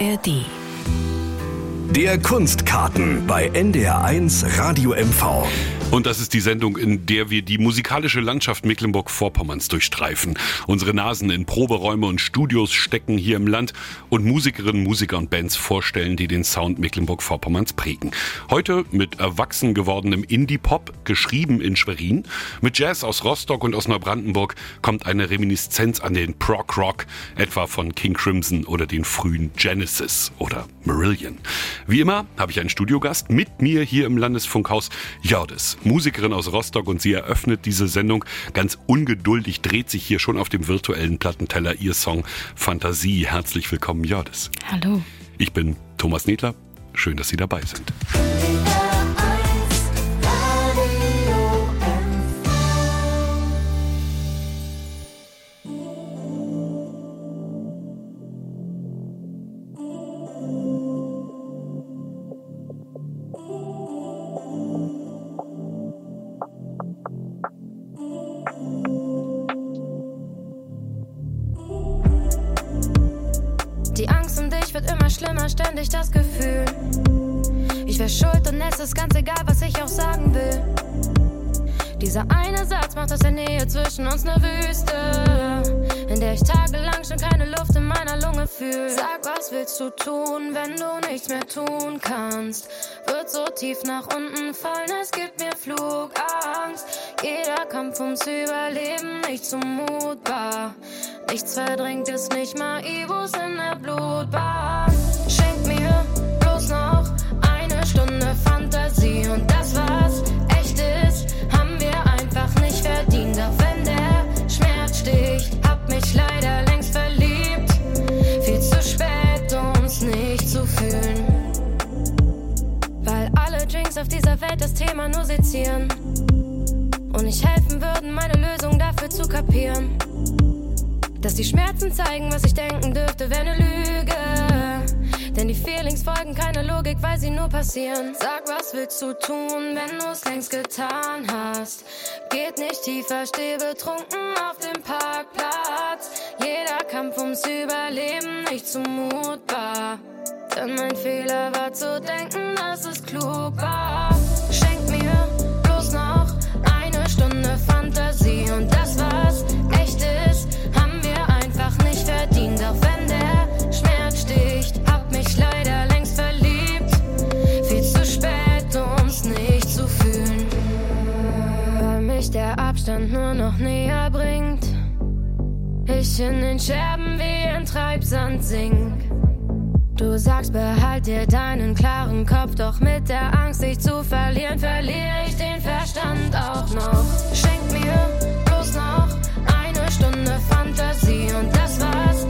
ARD. Der Kunstkarten bei NDR1 Radio MV. Und das ist die Sendung, in der wir die musikalische Landschaft Mecklenburg-Vorpommerns durchstreifen. Unsere Nasen in Proberäume und Studios stecken hier im Land und Musikerinnen, Musiker und Bands vorstellen, die den Sound Mecklenburg-Vorpommerns prägen. Heute mit erwachsen gewordenem Indie-Pop, geschrieben in Schwerin. Mit Jazz aus Rostock und aus Neubrandenburg kommt eine Reminiszenz an den Prog-Rock, etwa von King Crimson oder den frühen Genesis oder Marillion. Wie immer habe ich einen Studiogast mit mir hier im Landesfunkhaus, Jordis. Musikerin aus Rostock und sie eröffnet diese Sendung. Ganz ungeduldig dreht sich hier schon auf dem virtuellen Plattenteller ihr Song Fantasie. Herzlich willkommen, Jordis. Hallo. Ich bin Thomas Nedler. Schön, dass Sie dabei sind. Es ist ganz egal, was ich auch sagen will. Dieser eine Satz macht aus der Nähe zwischen uns eine Wüste, in der ich tagelang schon keine Luft in meiner Lunge fühl. Sag, was willst du tun, wenn du nichts mehr tun kannst? Wird so tief nach unten fallen, es gibt mir Flugangst. Jeder Kampf ums Überleben nicht zumutbar. Nichts verdrängt es nicht mal Ibus in der Blutbahn. Welt das Thema nur sezieren. Und nicht helfen würden, meine Lösung dafür zu kapieren. Dass die Schmerzen zeigen, was ich denken dürfte, wäre ne Lüge. Denn die Feelings folgen keiner Logik, weil sie nur passieren. Sag, was willst du tun, wenn du's längst getan hast? Geht nicht tiefer, steh betrunken auf dem Parkplatz. Jeder Kampf ums Überleben nicht zumutbar. Denn mein Fehler war zu denken, dass es klug war. Fantasie und das, was echt ist, haben wir einfach nicht verdient. Auch wenn der Schmerz sticht, hab mich leider längst verliebt. Viel zu spät, um's nicht zu fühlen. Weil mich der Abstand nur noch näher bringt. Ich in den Scherben wie in Treibsand sink. Du sagst, behalt dir deinen klaren Kopf, doch mit der Angst, dich zu verlieren, verliere ich den Verstand auch noch. Schenk bloß noch eine Stunde Fantasie. Und das, was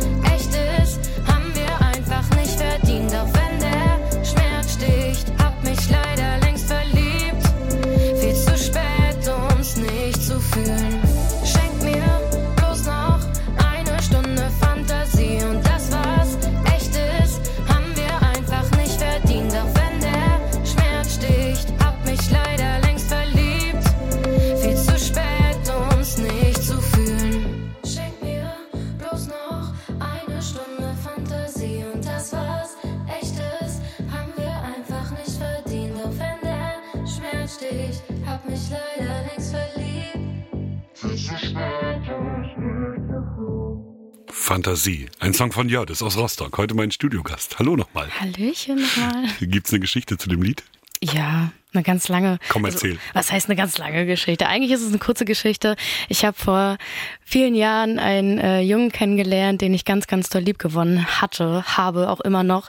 Fantasie. Ein Song von Jordis aus Rostock. Heute mein Studiogast. Hallo nochmal. Hallöchen nochmal. Gibt's eine Geschichte zu dem Lied? Ja, eine ganz lange. Komm, erzähl. Also, was heißt eine ganz lange Geschichte? Eigentlich ist es eine kurze Geschichte. Ich habe vor vielen Jahren einen äh, Jungen kennengelernt, den ich ganz, ganz doll lieb gewonnen hatte, habe auch immer noch.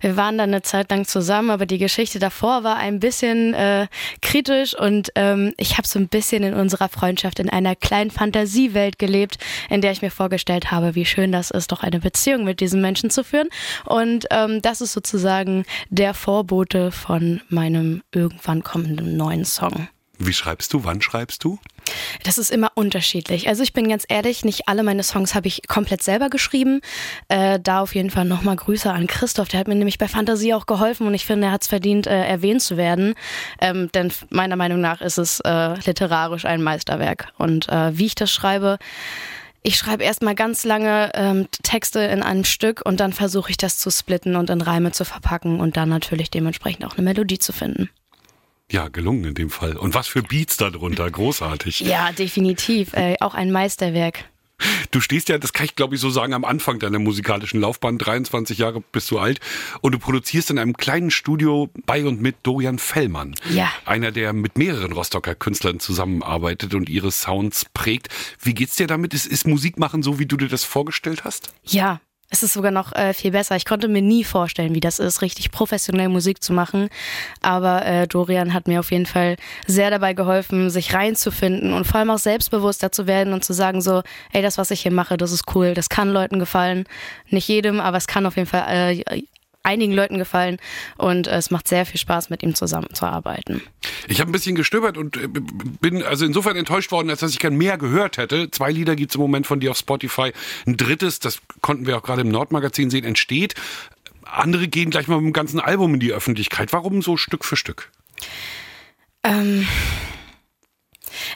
Wir waren dann eine Zeit lang zusammen, aber die Geschichte davor war ein bisschen äh, kritisch und ähm, ich habe so ein bisschen in unserer Freundschaft in einer kleinen Fantasiewelt gelebt, in der ich mir vorgestellt habe, wie schön das ist, doch eine Beziehung mit diesem Menschen zu führen. Und ähm, das ist sozusagen der Vorbote von meinem irgendwann kommenden neuen Song. Wie schreibst du? Wann schreibst du? Das ist immer unterschiedlich. Also ich bin ganz ehrlich, nicht alle meine Songs habe ich komplett selber geschrieben. Äh, da auf jeden Fall nochmal Grüße an Christoph. Der hat mir nämlich bei Fantasie auch geholfen und ich finde, er hat es verdient, äh, erwähnt zu werden. Ähm, denn meiner Meinung nach ist es äh, literarisch ein Meisterwerk. Und äh, wie ich das schreibe, Ich schreibe erstmal ganz lange ähm, Texte in einem Stück und dann versuche ich das zu splitten und in Reime zu verpacken und dann natürlich dementsprechend auch eine Melodie zu finden. Ja, gelungen in dem Fall. Und was für Beats darunter, großartig. Ja, definitiv. Äh, auch ein Meisterwerk. Du stehst ja, das kann ich glaube ich so sagen, am Anfang deiner musikalischen Laufbahn, 23 Jahre bist du alt und du produzierst in einem kleinen Studio bei und mit Dorian Fellmann. Ja. Einer, der mit mehreren Rostocker Künstlern zusammenarbeitet und ihre Sounds prägt. Wie geht's dir damit? Ist, ist Musik machen so, wie du dir das vorgestellt hast? Ja, es ist sogar noch äh, viel besser. Ich konnte mir nie vorstellen, wie das ist, richtig professionell Musik zu machen. Aber äh, Dorian hat mir auf jeden Fall sehr dabei geholfen, sich reinzufinden und vor allem auch selbstbewusster zu werden und zu sagen so, ey, das, was ich hier mache, das ist cool, das kann Leuten gefallen. Nicht jedem, aber es kann auf jeden Fall äh, einigen Leuten gefallen und es macht sehr viel Spaß, mit ihm zusammenzuarbeiten. Ich habe ein bisschen gestöbert und äh, bin also insofern enttäuscht worden, als dass ich gern mehr gehört hätte. Zwei Lieder gibt es im Moment von dir auf Spotify. Ein drittes, das konnten wir auch gerade im Nordmagazin sehen, entsteht. Andere gehen gleich mal mit dem ganzen Album in die Öffentlichkeit. Warum so Stück für Stück? Ähm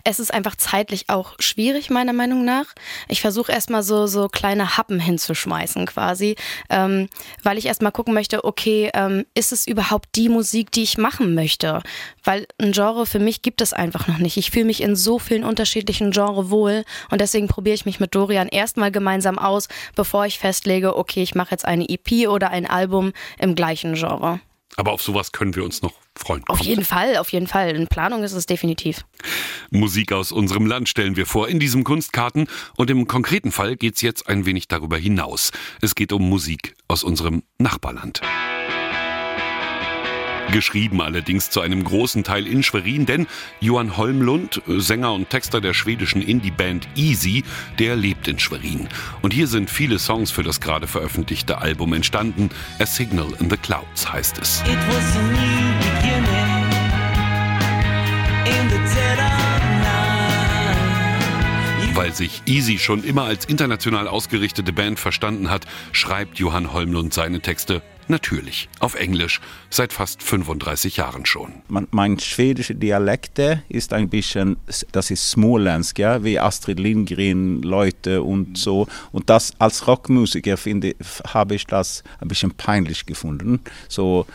es ist einfach zeitlich auch schwierig, meiner Meinung nach. Ich versuche erstmal so, so kleine Happen hinzuschmeißen quasi, ähm, weil ich erstmal gucken möchte, okay, ähm, ist es überhaupt die Musik, die ich machen möchte? Weil ein Genre für mich gibt es einfach noch nicht. Ich fühle mich in so vielen unterschiedlichen Genres wohl und deswegen probiere ich mich mit Dorian erstmal gemeinsam aus, bevor ich festlege, okay, ich mache jetzt eine EP oder ein Album im gleichen Genre. Aber auf sowas können wir uns noch freuen. Auf jeden Fall, auf jeden Fall. In Planung ist es definitiv. Musik aus unserem Land stellen wir vor in diesem Kunstkarten und im konkreten Fall geht es jetzt ein wenig darüber hinaus. Es geht um Musik aus unserem Nachbarland. Geschrieben allerdings zu einem großen Teil in Schwerin, denn Johann Holmlund, Sänger und Texter der schwedischen Indie-Band Easy, der lebt in Schwerin. Und hier sind viele Songs für das gerade veröffentlichte Album entstanden. A Signal in the Clouds heißt es. Weil sich Easy schon immer als international ausgerichtete Band verstanden hat, schreibt Johann Holmlund seine Texte Natürlich, auf Englisch, seit fast 35 Jahren schon. Mein schwedischer Dialekt ist ein bisschen, das ist Småländsk, ja, wie Astrid Lindgren, Leute und so. Und das als Rockmusiker finde, habe ich das ein bisschen peinlich gefunden. So,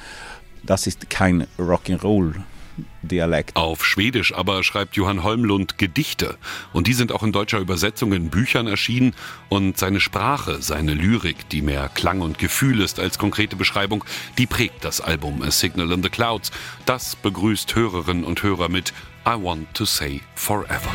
das ist kein Rock'n'Roll. Dialekt. Auf Schwedisch aber schreibt Johann Holmlund Gedichte. Und die sind auch in deutscher Übersetzung in Büchern erschienen. Und seine Sprache, seine Lyrik, die mehr Klang und Gefühl ist als konkrete Beschreibung, die prägt das Album A Signal in the Clouds. Das begrüßt Hörerinnen und Hörer mit I Want to Say Forever.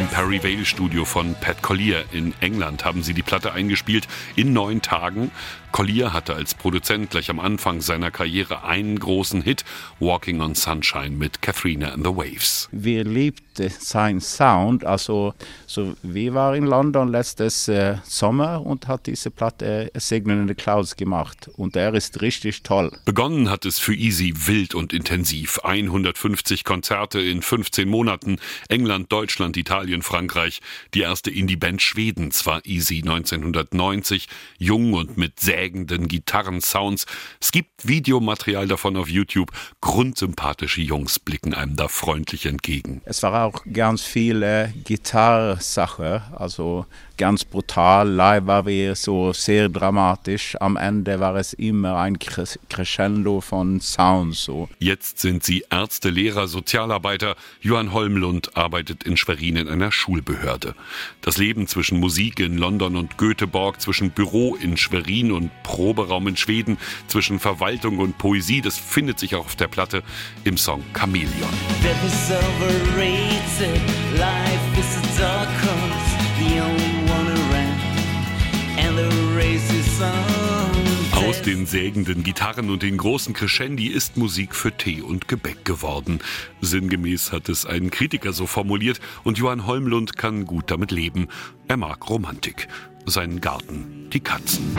Im Perry Vale Studio von Pat Collier in England haben sie die Platte eingespielt in neun Tagen. Collier hatte als Produzent gleich am Anfang seiner Karriere einen großen Hit, Walking on Sunshine mit Katharina and the Waves. Wir liebten seinen Sound. Also, so, wir waren in London letztes äh, Sommer und hat diese Platte äh, Signal in the Clouds gemacht. Und er ist richtig toll. Begonnen hat es für Easy wild und intensiv. 150 Konzerte in 15 Monaten. England, Deutschland, Italien, Frankreich. Die erste Indie-Band Schwedens war Easy 1990. Jung und mit sehr prägenden Gitarrensounds. Es gibt Videomaterial davon auf YouTube. Grundsympathische Jungs blicken einem da freundlich entgegen. Es war auch ganz viele Gitarrsache, also ganz brutal. Live war wir so sehr dramatisch. Am Ende war es immer ein Crescendo von Sounds. So. Jetzt sind sie Ärzte, Lehrer, Sozialarbeiter. Johann Holmlund arbeitet in Schwerin in einer Schulbehörde. Das Leben zwischen Musik in London und Göteborg, zwischen Büro in Schwerin und Proberaum in Schweden, zwischen Verwaltung und Poesie, das findet sich auch auf der Platte im Song Chameleon. Life is a dark aus den sägenden Gitarren und den großen Crescendi ist Musik für Tee und Gebäck geworden. Sinngemäß hat es ein Kritiker so formuliert und Johann Holmlund kann gut damit leben. Er mag Romantik. Seinen Garten, die Katzen.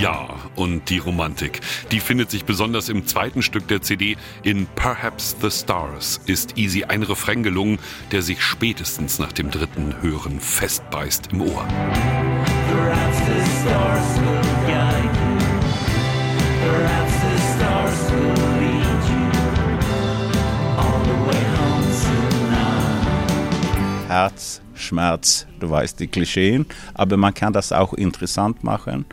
Ja, und die Romantik. Die findet sich besonders im zweiten Stück der CD. In Perhaps the Stars ist Easy ein Refrain gelungen, der sich spätestens nach dem dritten Hören festbeißt im Ohr. Perhaps the stars will guide you. Perhaps the stars will lead you all the way home tonight. Herz, Schmerz, du weißt die Klischeen, aber man kann das auch interessant machen.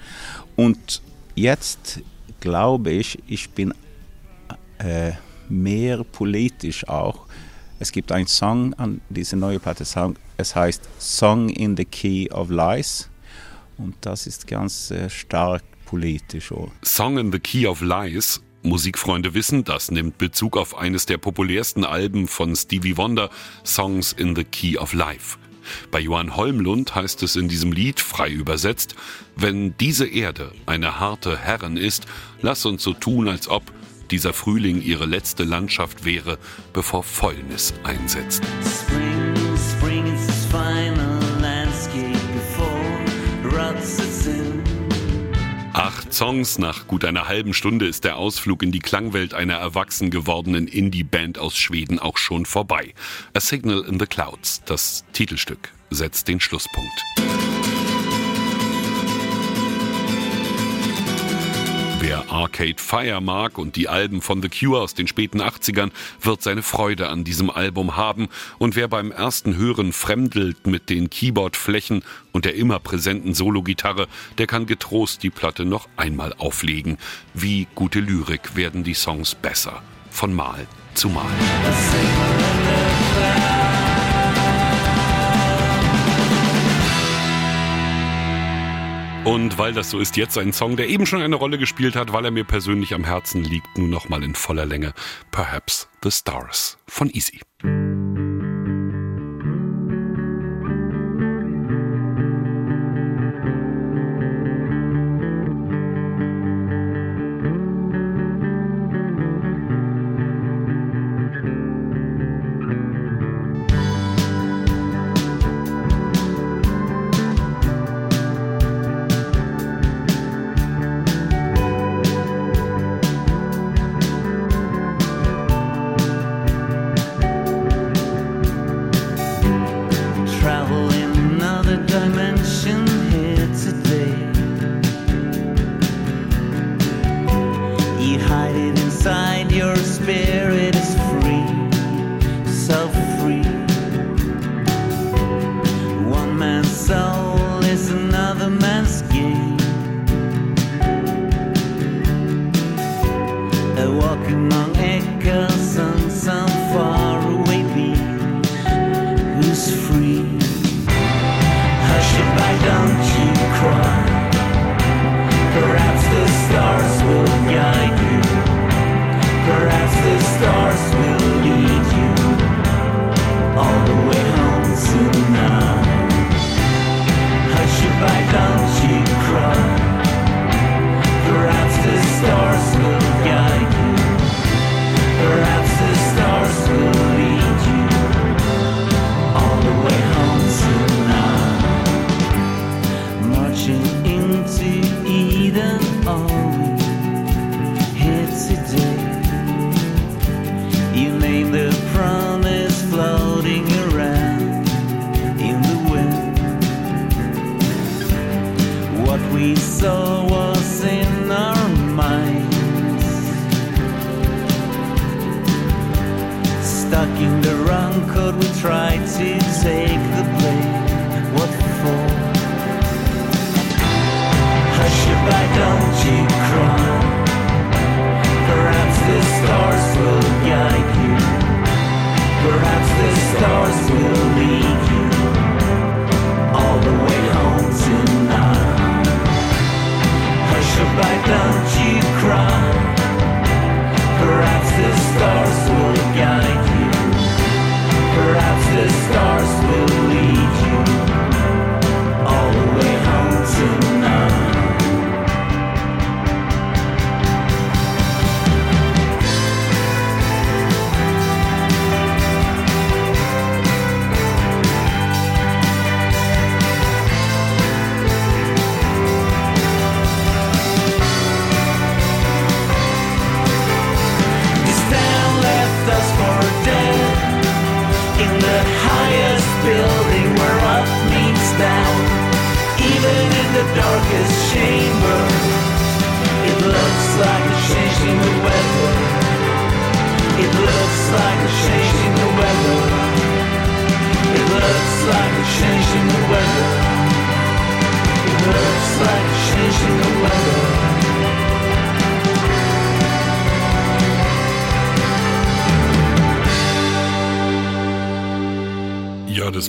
Und jetzt glaube ich, ich bin äh, mehr politisch auch. Es gibt einen Song an diese neue Platte, es heißt Song in the Key of Lies und das ist ganz äh, stark politisch. Auch. Song in the Key of Lies. Musikfreunde wissen, das nimmt Bezug auf eines der populärsten Alben von Stevie Wonder, Songs in the Key of Life. Bei Johann Holmlund heißt es in diesem Lied, frei übersetzt, wenn diese Erde eine harte Herrin ist, lass uns so tun, als ob dieser Frühling ihre letzte Landschaft wäre, bevor Fäulnis einsetzt. Spring Acht Songs nach gut einer halben Stunde ist der Ausflug in die Klangwelt einer erwachsen gewordenen Indie-Band aus Schweden auch schon vorbei. A Signal in the Clouds, das Titelstück, setzt den Schlusspunkt. Wer Arcade Fire mag und die Alben von The Cure aus den späten 80ern, wird seine Freude an diesem Album haben. Und wer beim ersten Hören fremdelt mit den Keyboardflächen und der immer präsenten Sologitarre, der kann getrost die Platte noch einmal auflegen. Wie gute Lyrik werden die Songs besser. Von Mal zu Mal. Und weil das so ist, jetzt ein Song, der eben schon eine Rolle gespielt hat, weil er mir persönlich am Herzen liegt, nun nochmal in voller Länge. Perhaps the Stars von Easy.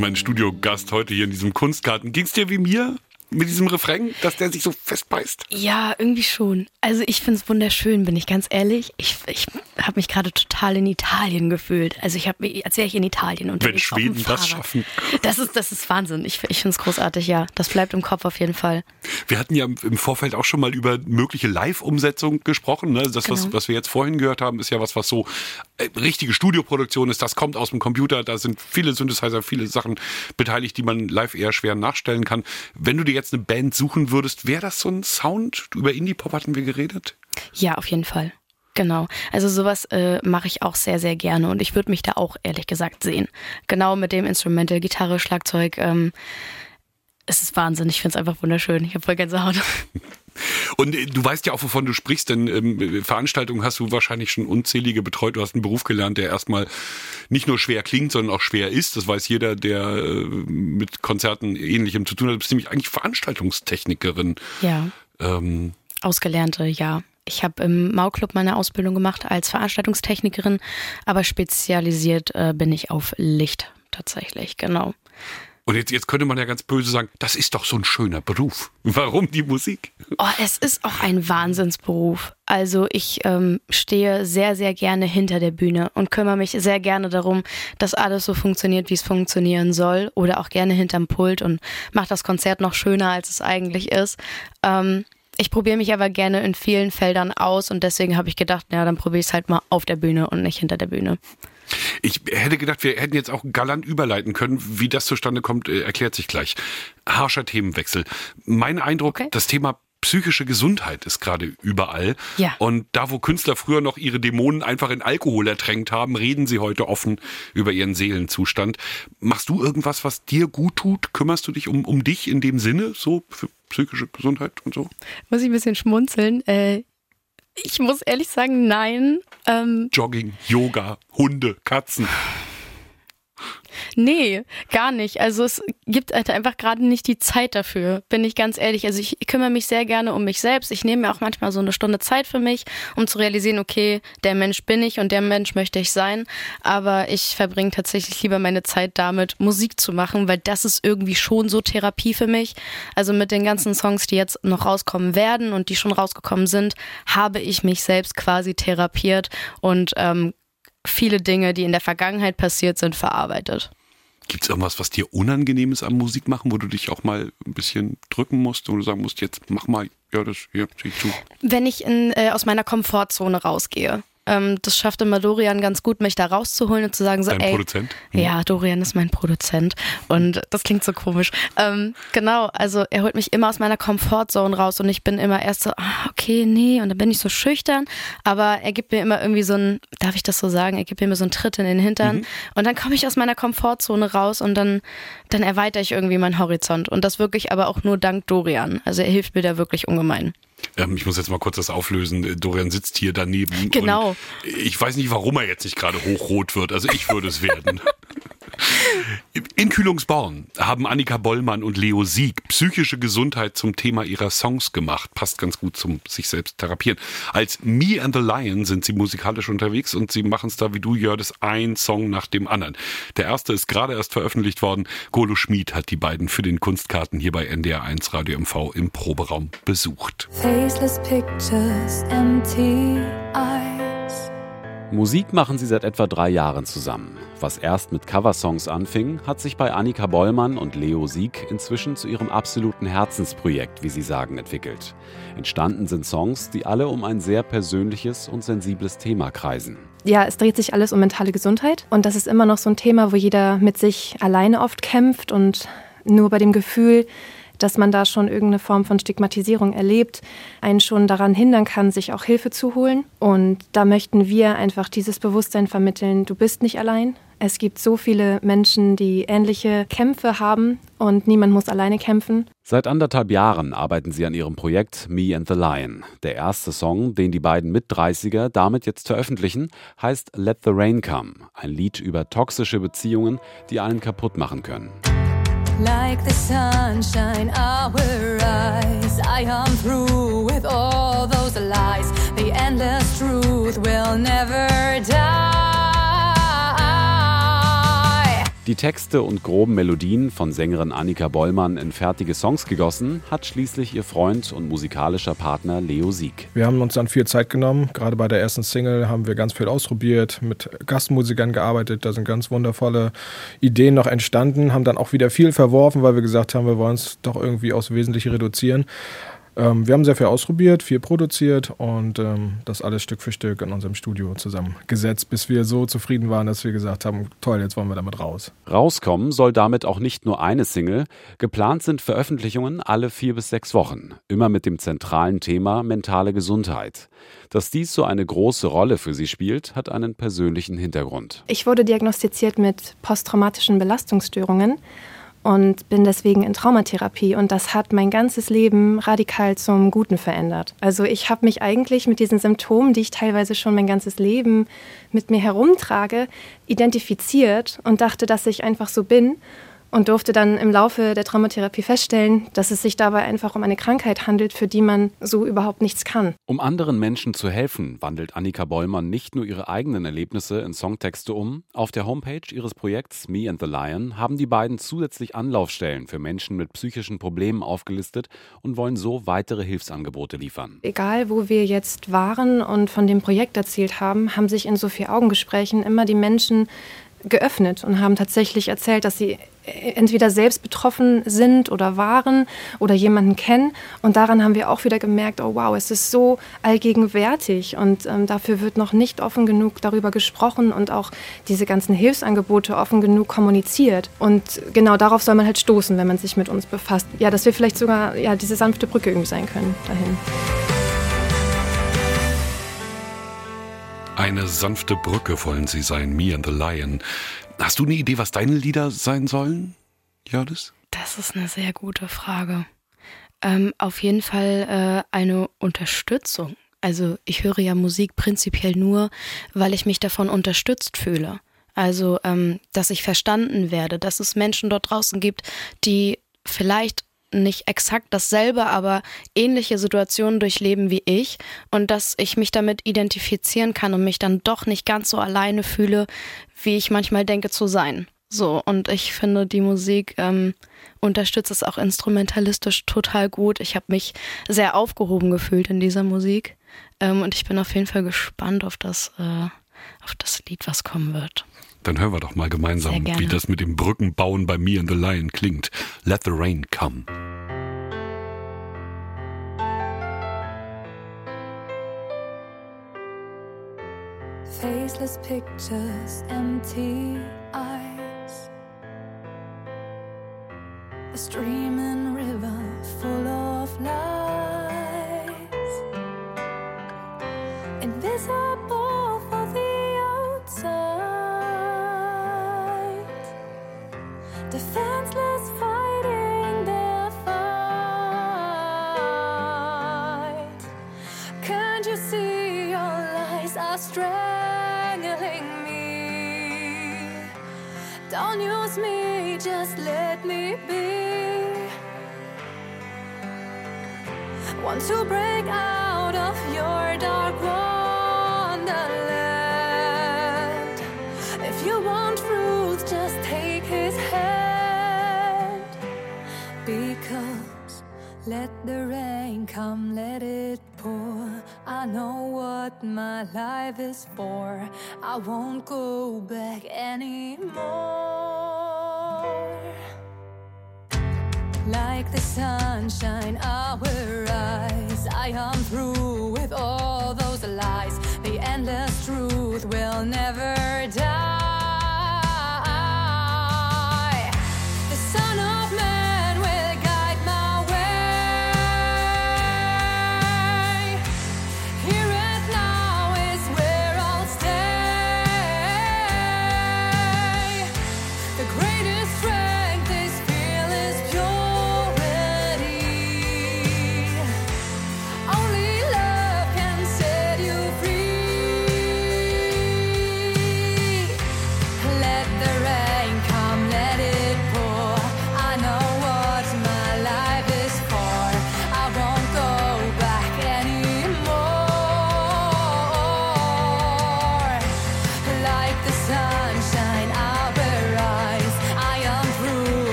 Mein Studiogast heute hier in diesem Kunstgarten. Ging's dir wie mir mit diesem Refrain, dass der sich so festbeißt? Ja, irgendwie schon. Also ich finde es wunderschön, bin ich ganz ehrlich. Ich, ich habe mich gerade total in Italien gefühlt. Also ich habe, als wäre ich in Italien und Wenn Schweden das schaffen. Das ist, das ist Wahnsinn. Ich, ich finde es großartig, ja. Das bleibt im Kopf auf jeden Fall. Wir hatten ja im Vorfeld auch schon mal über mögliche Live-Umsetzungen gesprochen. Ne? Das, was, Genau. was wir jetzt vorhin gehört haben, ist ja was, was so äh, richtige Studioproduktion ist. Das kommt aus dem Computer. Da sind viele Synthesizer, viele Sachen beteiligt, die man live eher schwer nachstellen kann. Wenn du dir jetzt eine Band suchen würdest, wäre das so ein Sound? Über Indie-Pop hatten wir geredet. Ja, auf jeden Fall. Genau. Also sowas äh, mache ich auch sehr, sehr gerne und ich würde mich da auch ehrlich gesagt sehen. Genau mit dem Instrumental, Gitarre, Schlagzeug. Ähm, es ist Wahnsinn. Ich finde es einfach wunderschön. Ich habe voll Gänsehaut. Und äh, du weißt ja auch, wovon du sprichst, denn ähm, Veranstaltungen hast du wahrscheinlich schon unzählige betreut. Du hast einen Beruf gelernt, der erstmal nicht nur schwer klingt, sondern auch schwer ist. Das weiß jeder, der äh, mit Konzerten ähnlichem zu tun hat. Du bist nämlich eigentlich Veranstaltungstechnikerin. Ja. Ähm, Ausgelernte, ja. Ich habe im Mau-Club meine Ausbildung gemacht als Veranstaltungstechnikerin, aber spezialisiert äh, bin ich auf Licht tatsächlich, genau. Und jetzt, jetzt könnte man ja ganz böse sagen, das ist doch so ein schöner Beruf. Warum die Musik? Oh, es ist auch ein Wahnsinnsberuf. Also ich ähm, stehe sehr, sehr gerne hinter der Bühne und kümmere mich sehr gerne darum, dass alles so funktioniert, wie es funktionieren soll. Oder auch gerne hinterm Pult und mache das Konzert noch schöner, als es eigentlich ist. Ähm, ich probiere mich aber gerne in vielen Feldern aus und deswegen habe ich gedacht, ja, dann probiere ich es halt mal auf der Bühne und nicht hinter der Bühne. Ich hätte gedacht, wir hätten jetzt auch galant überleiten können. Wie das zustande kommt, äh, erklärt sich gleich. Harscher Themenwechsel. Mein Eindruck, Okay. das Thema psychische Gesundheit ist gerade überall. Ja. Und da, wo Künstler früher noch ihre Dämonen einfach in Alkohol ertränkt haben, reden sie heute offen über ihren Seelenzustand. Machst du irgendwas, was dir gut tut? Kümmerst du dich um, um dich in dem Sinne, so für psychische Gesundheit und so? Muss ich ein bisschen schmunzeln. Äh, ich muss ehrlich sagen, nein. Ähm, Jogging, Yoga, Hunde, Katzen. Nee, gar nicht. Also es gibt halt einfach gerade nicht die Zeit dafür, bin ich ganz ehrlich. Also ich kümmere mich sehr gerne um mich selbst. Ich nehme mir auch manchmal so eine Stunde Zeit für mich, um zu realisieren, okay, der Mensch bin ich und der Mensch möchte ich sein. Aber ich verbringe tatsächlich lieber meine Zeit damit, Musik zu machen, weil das ist irgendwie schon so Therapie für mich. Also mit den ganzen Songs, die jetzt noch rauskommen werden und die schon rausgekommen sind, habe ich mich selbst quasi therapiert und ähm, viele Dinge, die in der Vergangenheit passiert sind, verarbeitet. Gibt es irgendwas, was dir unangenehm ist am Musik machen, wo du dich auch mal ein bisschen drücken musst, wo du sagen musst, jetzt mach mal, ja, das hier, sieh zu. Wenn ich in, äh, aus meiner Komfortzone rausgehe. Ähm, das schafft immer Dorian ganz gut, mich da rauszuholen und zu sagen, so, Dein ey, Produzent? Ja, Dorian ist mein Produzent und das klingt so komisch. Ähm, genau, also er holt mich immer aus meiner Komfortzone raus und ich bin immer erst so, ah, okay, nee, und dann bin ich so schüchtern, aber er gibt mir immer irgendwie so ein, darf ich das so sagen, er gibt mir immer so einen Tritt in den Hintern und dann komme ich aus meiner Komfortzone raus und dann, dann erweitere ich irgendwie meinen Horizont und das wirklich aber auch nur dank Dorian. Also er hilft mir da wirklich ungemein. Ähm, ich muss jetzt mal kurz das auflösen. Äh, Dorian sitzt hier daneben. Genau. Ich weiß nicht, warum er jetzt nicht gerade hochrot wird. Also ich würde es werden. In Kühlungsborn haben Annika Bollmann und Leo Sieg psychische Gesundheit zum Thema ihrer Songs gemacht. Passt ganz gut zum sich selbst therapieren. Als Me and the Lion sind sie musikalisch unterwegs und sie machen es da wie du, Jördes, ein Song nach dem anderen. Der erste ist gerade erst veröffentlicht worden. Golo Schmid hat die beiden für den Kunstkarten hier bei NDR1 Radio MV im Proberaum besucht. Faceless pictures, empty eyes. Musik machen sie seit etwa drei Jahren zusammen. Was erst mit Coversongs anfing, hat sich bei Annika Bollmann und Leo Sieg inzwischen zu ihrem absoluten Herzensprojekt, wie sie sagen, entwickelt. Entstanden sind Songs, die alle um ein sehr persönliches und sensibles Thema kreisen. Ja, es dreht sich alles um mentale Gesundheit und das ist immer noch so ein Thema, wo jeder mit sich alleine oft kämpft und nur bei dem Gefühl, dass man da schon irgendeine Form von Stigmatisierung erlebt, einen schon daran hindern kann, sich auch Hilfe zu holen. Und da möchten wir einfach dieses Bewusstsein vermitteln, du bist nicht allein. Es gibt so viele Menschen, die ähnliche Kämpfe haben und niemand muss alleine kämpfen. Seit anderthalb Jahren arbeiten sie an ihrem Projekt Me and the Lion. Der erste Song, den die beiden Mit-30er damit jetzt veröffentlichen, heißt Let the Rain Come. Ein Lied über toxische Beziehungen, die einen kaputt machen können. Like the sunshine, our eyes. I am through with all those lies. The endless truth will never die. Die Texte und groben Melodien von Sängerin Annika Bollmann in fertige Songs gegossen, hat schließlich ihr Freund und musikalischer Partner Leo Sieg. Wir haben uns dann viel Zeit genommen. Gerade bei der ersten Single haben wir ganz viel ausprobiert, mit Gastmusikern gearbeitet. Da sind ganz wundervolle Ideen noch entstanden, haben dann auch wieder viel verworfen, weil wir gesagt haben, wir wollen es doch irgendwie aufs Wesentliche reduzieren. Ähm, wir haben sehr viel ausprobiert, viel produziert und ähm, das alles Stück für Stück in unserem Studio zusammengesetzt, bis wir so zufrieden waren, dass wir gesagt haben, toll, jetzt wollen wir damit raus. Rauskommen soll damit auch nicht nur eine Single. Geplant sind Veröffentlichungen alle vier bis sechs Wochen, immer mit dem zentralen Thema mentale Gesundheit. Dass dies so eine große Rolle für sie spielt, hat einen persönlichen Hintergrund. Ich wurde diagnostiziert mit posttraumatischen Belastungsstörungen und bin deswegen in Traumatherapie und das hat mein ganzes Leben radikal zum Guten verändert. Also ich habe mich eigentlich mit diesen Symptomen, die ich teilweise schon mein ganzes Leben mit mir herumtrage, identifiziert und dachte, dass ich einfach so bin und durfte dann im Laufe der Traumatherapie feststellen, dass es sich dabei einfach um eine Krankheit handelt, für die man so überhaupt nichts kann. Um anderen Menschen zu helfen, wandelt Annika Bollmann nicht nur ihre eigenen Erlebnisse in Songtexte um. Auf der Homepage ihres Projekts Me and the Lion haben die beiden zusätzlich Anlaufstellen für Menschen mit psychischen Problemen aufgelistet und wollen so weitere Hilfsangebote liefern. Egal, wo wir jetzt waren und von dem Projekt erzählt haben, haben sich in so vier Augengesprächen immer die Menschen geöffnet und haben tatsächlich erzählt, dass sie entweder selbst betroffen sind oder waren oder jemanden kennen. Und daran haben wir auch wieder gemerkt, oh wow, es ist so allgegenwärtig und ähm, dafür wird noch nicht offen genug darüber gesprochen und auch diese ganzen Hilfsangebote offen genug kommuniziert. Und genau darauf soll man halt stoßen, wenn man sich mit uns befasst. Ja, dass wir vielleicht sogar ja, diese sanfte Brücke irgendwie sein können dahin. Eine sanfte Brücke wollen sie sein, Me and the Lion. Hast du eine Idee, was deine Lieder sein sollen, Jördis? Das ist eine sehr gute Frage. Ähm, auf jeden Fall äh, eine Unterstützung. Also ich höre ja Musik prinzipiell nur, weil ich mich davon unterstützt fühle. Also, ähm, dass ich verstanden werde, dass es Menschen dort draußen gibt, die vielleicht nicht exakt dasselbe, aber ähnliche Situationen durchleben wie ich und dass ich mich damit identifizieren kann und mich dann doch nicht ganz so alleine fühle, wie ich manchmal denke zu sein. So, und ich finde, die Musik ähm, unterstützt es auch instrumentalistisch total gut. Ich habe mich sehr aufgehoben gefühlt in dieser Musik ähm, und ich bin auf jeden Fall gespannt auf das, äh, auf das Lied, was kommen wird. Dann hören wir doch mal gemeinsam, wie das mit dem Brückenbauen bei Me and the Lion klingt. Let the rain come. Faceless pictures, empty eyes. A streaming river full of lies. Invisible for the outside. Defenseless fighting Don't use me, just let me be. Want to break out of your dark wonderland. If you want truth, just take his hand. Because let the rain come, let it pour. I know what my life is for. I won't go back anymore. Sunshine, will rise. I am through with all those lies. The endless truth will never die.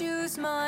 Choose my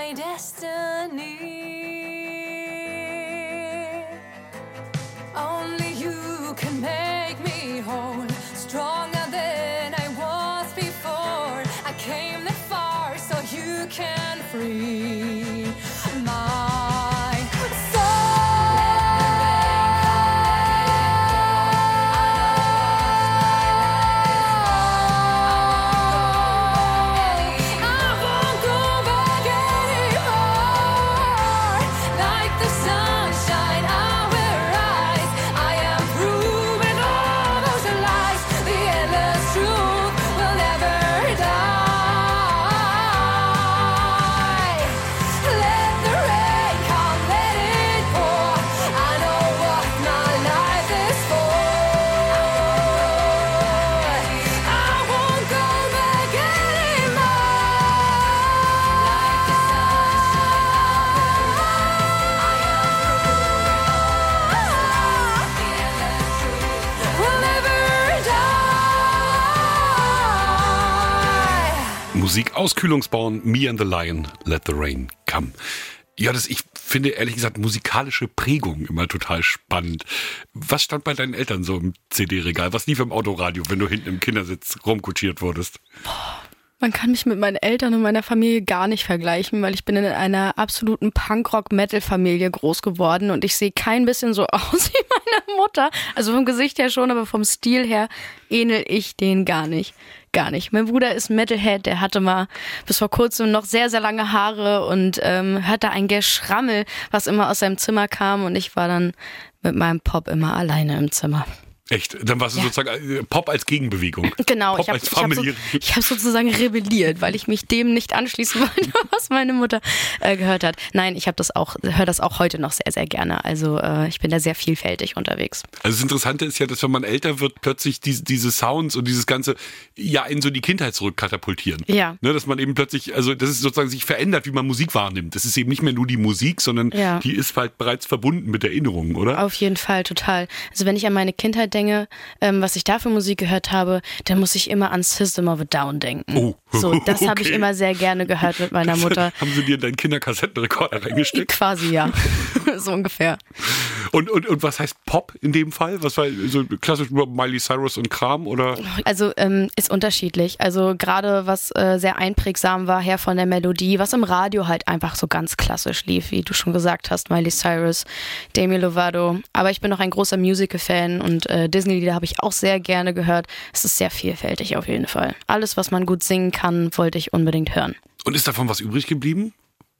Musik aus Kühlungsborn, Me and the Lion, Let the Rain Come. Ja, das, ich finde ehrlich gesagt musikalische Prägung immer total spannend. Was stand bei deinen Eltern so im CD-Regal? Was lief im Autoradio, wenn du hinten im Kindersitz rumkutschiert wurdest? Man kann mich mit meinen Eltern und meiner Familie gar nicht vergleichen, weil ich bin in einer absoluten Punkrock-Metal-Familie groß geworden und ich sehe kein bisschen so aus wie meine Mutter. Also vom Gesicht her schon, aber vom Stil her ähnel ich den gar nicht. Gar nicht. Mein Bruder ist Metalhead, der hatte mal bis vor kurzem noch sehr, sehr lange Haare und ähm, hörte ein Geschrammel, was immer aus seinem Zimmer kam und ich war dann mit meinem Pop immer alleine im Zimmer. Echt? Dann warst du Ja. sozusagen äh, Pop als Gegenbewegung. Genau, Pop ich habe hab so, hab sozusagen rebelliert, weil ich mich dem nicht anschließen wollte, was meine Mutter äh, gehört hat. Nein, ich habe das auch, höre das auch heute noch sehr, sehr gerne. Also äh, ich bin da sehr vielfältig unterwegs. Also das Interessante ist ja, dass wenn man älter wird, plötzlich diese, diese Sounds und dieses Ganze ja in so die Kindheit zurückkatapultieren. Ja. Ne, dass man eben plötzlich, also das ist sozusagen sich verändert, wie man Musik wahrnimmt. Das ist eben nicht mehr nur die Musik, sondern Ja. die ist halt bereits verbunden mit Erinnerungen, oder? Auf jeden Fall, total. Also wenn ich an meine Kindheit denke, ähm, was ich da für Musik gehört habe, dann muss ich immer an System of a Down denken. Oh. So, das habe ich Okay. immer sehr gerne gehört mit meiner Mutter. Haben sie dir in deinen Kinderkassettenrekorder reingesteckt? Quasi ja, so ungefähr. Und, und, und was heißt Pop in dem Fall? Was war so klassisch nur Miley Cyrus und Kram oder? Also ähm, ist unterschiedlich. Also gerade was äh, sehr einprägsam war, her von der Melodie, was im Radio halt einfach so ganz klassisch lief, wie du schon gesagt hast, Miley Cyrus, Demi Lovato. Aber ich bin noch ein großer Musical-Fan und äh, Disney-Lieder habe ich auch sehr gerne gehört. Es ist sehr vielfältig auf jeden Fall. Alles, was man gut singen kann, wollte ich unbedingt hören. Und ist davon was übrig geblieben?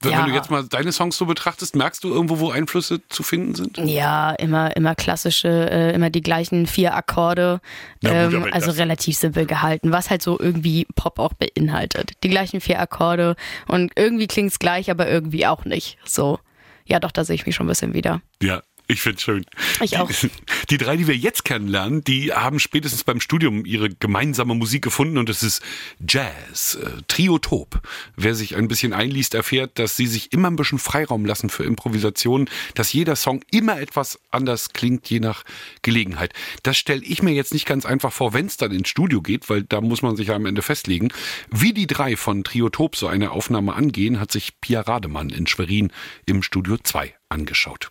Wenn, Ja. du jetzt mal deine Songs so betrachtest, merkst du irgendwo, wo Einflüsse zu finden sind? Ja, immer, immer klassische, äh, immer die gleichen vier Akkorde. Gut, ähm, aber also relativ simpel gehalten, was halt so irgendwie Pop auch beinhaltet. Die gleichen vier Akkorde und irgendwie klingt's gleich, aber irgendwie auch nicht. So. Ja, doch, da sehe ich mich schon ein bisschen wieder. Ja, ich find's schön. Ich auch. Die, die drei, die wir jetzt kennenlernen, die haben spätestens beim Studium ihre gemeinsame Musik gefunden und es ist Jazz, äh, Triotop. Wer sich ein bisschen einliest, erfährt, dass sie sich immer ein bisschen Freiraum lassen für Improvisationen, dass jeder Song immer etwas anders klingt, je nach Gelegenheit. Das stelle ich mir jetzt nicht ganz einfach vor, wenn es dann ins Studio geht, weil da muss man sich ja am Ende festlegen. Wie die drei von Triotop so eine Aufnahme angehen, hat sich Pia Rademann in Schwerin im Studio 2 angeschaut.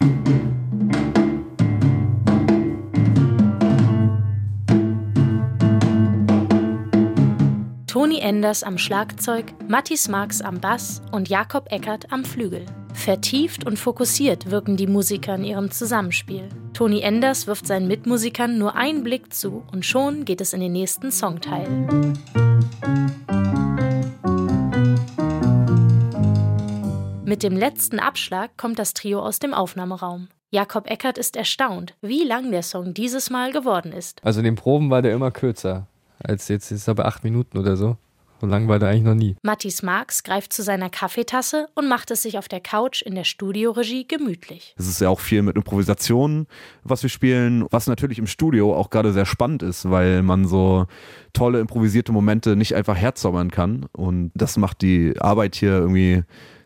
Toni Enders am Schlagzeug, Mattis Marx am Bass und Jakob Eckert am Flügel. Vertieft und fokussiert wirken die Musiker in ihrem Zusammenspiel. Toni Enders wirft seinen Mitmusikern nur einen Blick zu und schon geht es in den nächsten Songteil. Mit dem letzten Abschlag kommt das Trio aus dem Aufnahmeraum. Jakob Eckert ist erstaunt, wie lang der Song dieses Mal geworden ist. Also in den Proben war der immer kürzer als jetzt. Ist er bei acht Minuten oder so. So lang war der eigentlich noch nie. Mattis Marx greift zu seiner Kaffeetasse und macht es sich auf der Couch in der Studioregie gemütlich. Es ist ja auch viel mit Improvisation, was wir spielen, was natürlich im Studio auch gerade sehr spannend ist, weil man so tolle improvisierte Momente nicht einfach herzaubern kann. Und das macht die Arbeit hier irgendwie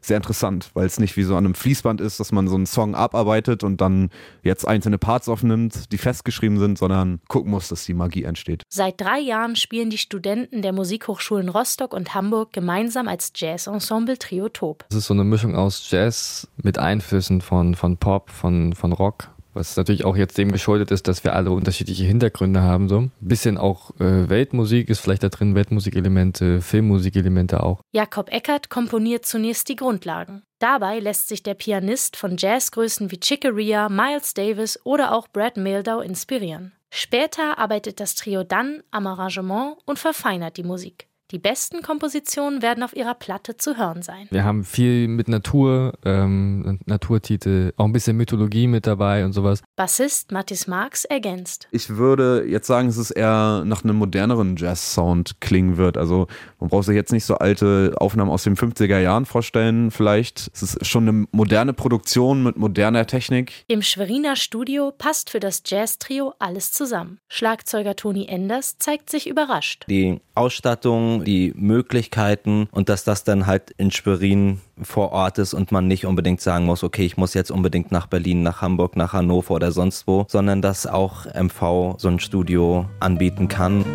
sehr interessant, weil es nicht wie so an einem Fließband ist, dass man so einen Song abarbeitet und dann jetzt einzelne Parts aufnimmt, die festgeschrieben sind, sondern gucken muss, dass die Magie entsteht. Seit drei Jahren spielen die Studenten der Musikhochschulen Rostock und Hamburg gemeinsam als Jazz-Ensemble Triotop. Es ist so eine Mischung aus Jazz mit Einflüssen von, von Pop, von, von Rock. Was natürlich auch jetzt dem geschuldet ist, dass wir alle unterschiedliche Hintergründe haben. So ein bisschen auch äh, Weltmusik ist vielleicht da drin, Weltmusikelemente, Filmmusikelemente auch. Jakob Eckert komponiert zunächst die Grundlagen. Dabei lässt sich der Pianist von Jazzgrößen wie Chick Corea, Miles Davis oder auch Brad Mehldau inspirieren. Später arbeitet das Trio dann am Arrangement und verfeinert die Musik. Die besten Kompositionen werden auf ihrer Platte zu hören sein. Wir haben viel mit Natur, ähm, Naturtitel, auch ein bisschen Mythologie mit dabei und sowas. Bassist Mathis Marx ergänzt. Ich würde jetzt sagen, dass es eher nach einem moderneren Jazz-Sound klingen wird. Also man braucht sich jetzt nicht so alte Aufnahmen aus den 50er Jahren vorstellen, vielleicht. Es ist schon eine moderne Produktion mit moderner Technik. Im Schweriner Studio passt für das Jazz-Trio alles zusammen. Schlagzeuger Toni Enders zeigt sich überrascht. Die Ausstattung, die Möglichkeiten und dass das dann halt in Schwerin vor Ort ist und man nicht unbedingt sagen muss, okay, ich muss jetzt unbedingt nach Berlin, nach Hamburg, nach Hannover oder sonst wo, sondern dass auch MV so ein Studio anbieten kann.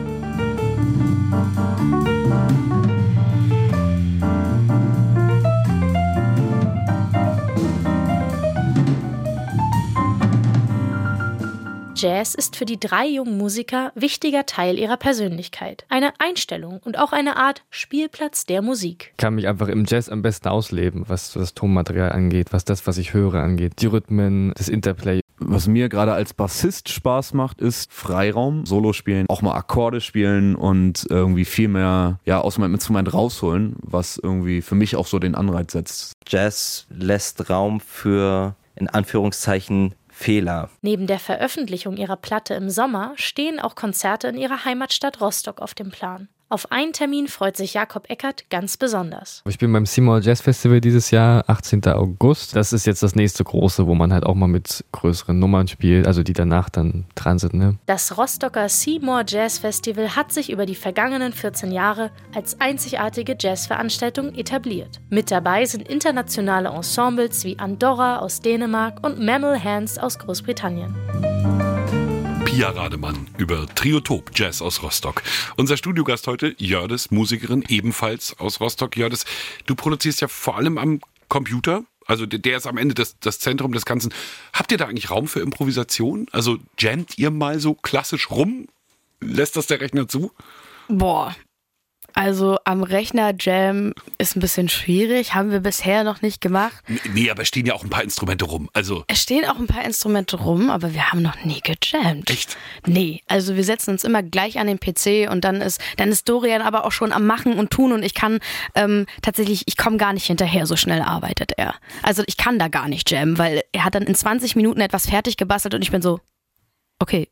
Jazz ist für die drei jungen Musiker wichtiger Teil ihrer Persönlichkeit. Eine Einstellung und auch eine Art Spielplatz der Musik. Ich kann mich einfach im Jazz am besten ausleben, was das Tonmaterial angeht, was das, was ich höre, angeht. Die Rhythmen, das Interplay. Was mir gerade als Bassist Spaß macht, ist Freiraum, Solo spielen, auch mal Akkorde spielen und irgendwie viel mehr ja, aus meinem Instrument rausholen, was irgendwie für mich auch so den Anreiz setzt. Jazz lässt Raum für in Anführungszeichen Fehler. Neben der Veröffentlichung ihrer Platte im Sommer stehen auch Konzerte in ihrer Heimatstadt Rostock auf dem Plan. Auf einen Termin freut sich Jakob Eckert ganz besonders. Ich bin beim Seymour Jazz Festival dieses Jahr, 18. August. Das ist jetzt das nächste große, wo man halt auch mal mit größeren Nummern spielt, also die danach dann dran sind. Ne? Das Rostocker Seymour Jazz Festival hat sich über die vergangenen 14 Jahre als einzigartige Jazzveranstaltung etabliert. Mit dabei sind internationale Ensembles wie Andorra aus Dänemark und Mammal Hands aus Großbritannien. Pia Rademann über Triotop Jazz aus Rostock. Unser Studiogast heute, Jördes, Musikerin, ebenfalls aus Rostock. Jördes, du produzierst ja vor allem am Computer. Also der ist am Ende das, das Zentrum des Ganzen. Habt ihr da eigentlich Raum für Improvisation? Also jammt ihr mal so klassisch rum? Lässt das der Rechner zu? Boah. Also am Rechner Jam ist ein bisschen schwierig, haben wir bisher noch nicht gemacht. Nee, aber es stehen ja auch ein paar Instrumente rum. Also Es stehen auch ein paar Instrumente rum, aber wir haben noch nie gejammt. Echt? Nee, also wir setzen uns immer gleich an den PC und dann ist, dann ist Dorian aber auch schon am Machen und Tun und ich kann ähm, tatsächlich, ich komme gar nicht hinterher, so schnell arbeitet er. Also ich kann da gar nicht jammen, weil er hat dann in 20 Minuten etwas fertig gebastelt und ich bin so, okay,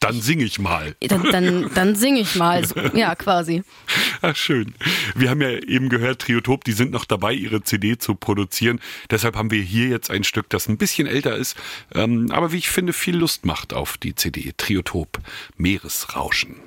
dann singe ich mal. dann, dann, dann singe ich mal. So, ja, quasi. Ach, schön. Wir haben ja eben gehört, Triotop, die sind noch dabei, ihre CD zu produzieren. Deshalb haben wir hier jetzt ein Stück, das ein bisschen älter ist, ähm, aber wie ich finde, viel Lust macht auf die CD. Triotop, Meeresrauschen.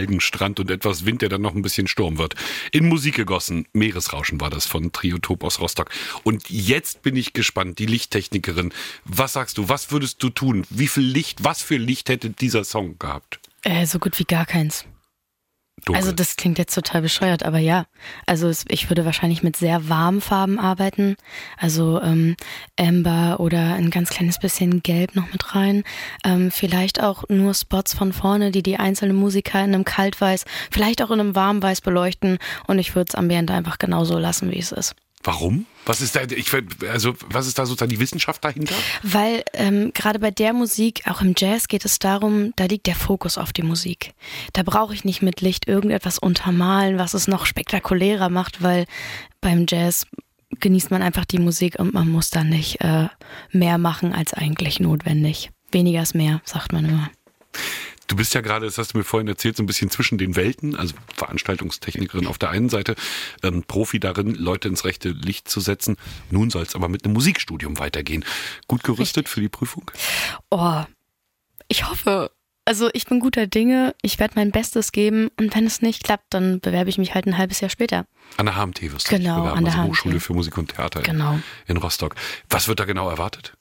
Algenstrand und etwas Wind, der dann noch ein bisschen Sturm wird. In Musik gegossen. Meeresrauschen war das von Triotop aus Rostock. Und jetzt bin ich gespannt, die Lichttechnikerin. Was sagst du? Was würdest du tun? Wie viel Licht, was für Licht hätte dieser Song gehabt? Äh, so gut wie gar keins. Dunkel. Also das klingt jetzt total bescheuert, aber ja. Also es, ich würde wahrscheinlich mit sehr warmen Farben arbeiten. Also ähm, Amber oder ein ganz kleines bisschen Gelb noch mit rein. Ähm, vielleicht auch nur Spots von vorne, die die einzelnen Musiker in einem Kaltweiß, vielleicht auch in einem Warmweiß beleuchten. Und ich würde es Ambient einfach genauso lassen, wie es ist. Warum? Was ist da, ich, also, was ist da sozusagen die Wissenschaft dahinter? Weil ähm, gerade bei der Musik, auch im Jazz, geht es darum, da liegt der Fokus auf die Musik. Da brauche ich nicht mit Licht irgendetwas untermalen, was es noch spektakulärer macht, weil beim Jazz genießt man einfach die Musik und man muss dann nicht äh, mehr machen als eigentlich notwendig. Weniger ist mehr, sagt man immer. Du bist ja gerade, das hast du mir vorhin erzählt, so ein bisschen zwischen den Welten, also Veranstaltungstechnikerin auf der einen Seite, ähm, Profi darin, Leute ins rechte Licht zu setzen. Nun soll es aber mit einem Musikstudium weitergehen. Gut gerüstet für die Prüfung? Oh, ich hoffe. Also ich bin guter Dinge, ich werde mein Bestes geben und wenn es nicht klappt, dann bewerbe ich mich halt ein halbes Jahr später. An der HMT wirst du Genau, dich bewerben, an der also HMT. Hochschule für Musik und Theater Genau. in Rostock. Was wird da genau erwartet?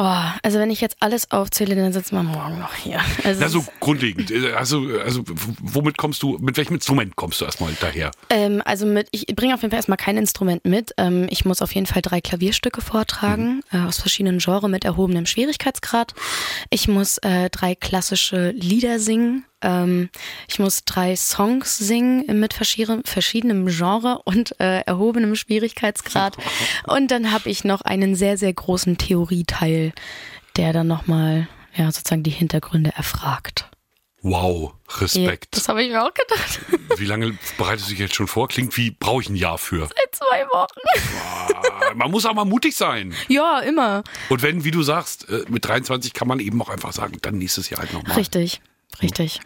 Oh, also wenn ich jetzt alles aufzähle, dann sitzen wir morgen noch hier. Also Na, so grundlegend. äh, Also, also womit kommst du, mit welchem Instrument kommst du erstmal daher? Ähm, also mit, ich bringe auf jeden Fall erstmal kein Instrument mit. Ähm, ich muss auf jeden Fall drei Klavierstücke vortragen, äh, aus verschiedenen Genres mit erhobenem Schwierigkeitsgrad. Ich muss äh, drei klassische Lieder singen. Ähm, ich muss drei Songs singen mit verschiedene, verschiedenem Genre und äh, erhobenem Schwierigkeitsgrad. Und dann habe ich noch einen sehr, sehr großen Theorieteil, der dann nochmal ja, sozusagen die Hintergründe erfragt. Wow, Ja, Respekt. das habe ich mir auch gedacht. Wie lange bereitest du dich jetzt schon vor? Klingt wie, brauche ich ein Jahr für. Seit zwei Wochen. Man muss auch mal mutig sein. Ja, immer. Und wenn, wie du sagst, äh, mit 23 kann man eben auch einfach sagen, dann nächstes Jahr halt nochmal. Richtig, richtig.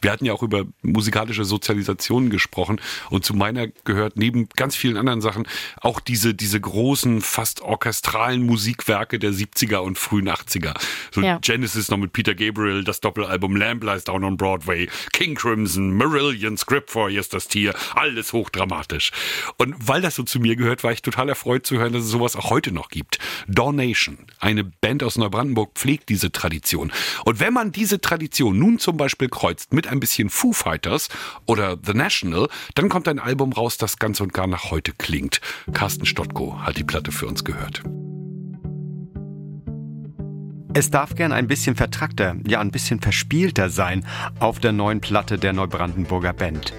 Wir hatten ja auch über musikalische Sozialisation gesprochen und zu meiner gehört neben ganz vielen anderen Sachen auch diese, diese großen, fast orchestralen Musikwerke der 70er und frühen 80er. So Ja. Genesis noch mit Peter Gabriel, das Doppelalbum Lamb Lies Down on Broadway, King Crimson, Marillion, Script for Yes, das Tier, alles hochdramatisch. Und weil das so zu mir gehört, war ich total erfreut zu hören, dass es sowas auch heute noch gibt. Dornation, eine Band aus Neubrandenburg, pflegt diese Tradition. Und wenn man diese Tradition nun zum Beispiel kreuzt mit ein bisschen Foo Fighters oder The National, dann kommt ein Album raus, das ganz und gar nach heute klingt. Carsten Stottko hat die Platte für uns gehört. Es darf gern ein bisschen vertrackter, ja ein bisschen verspielter sein auf der neuen Platte der Neubrandenburger Band.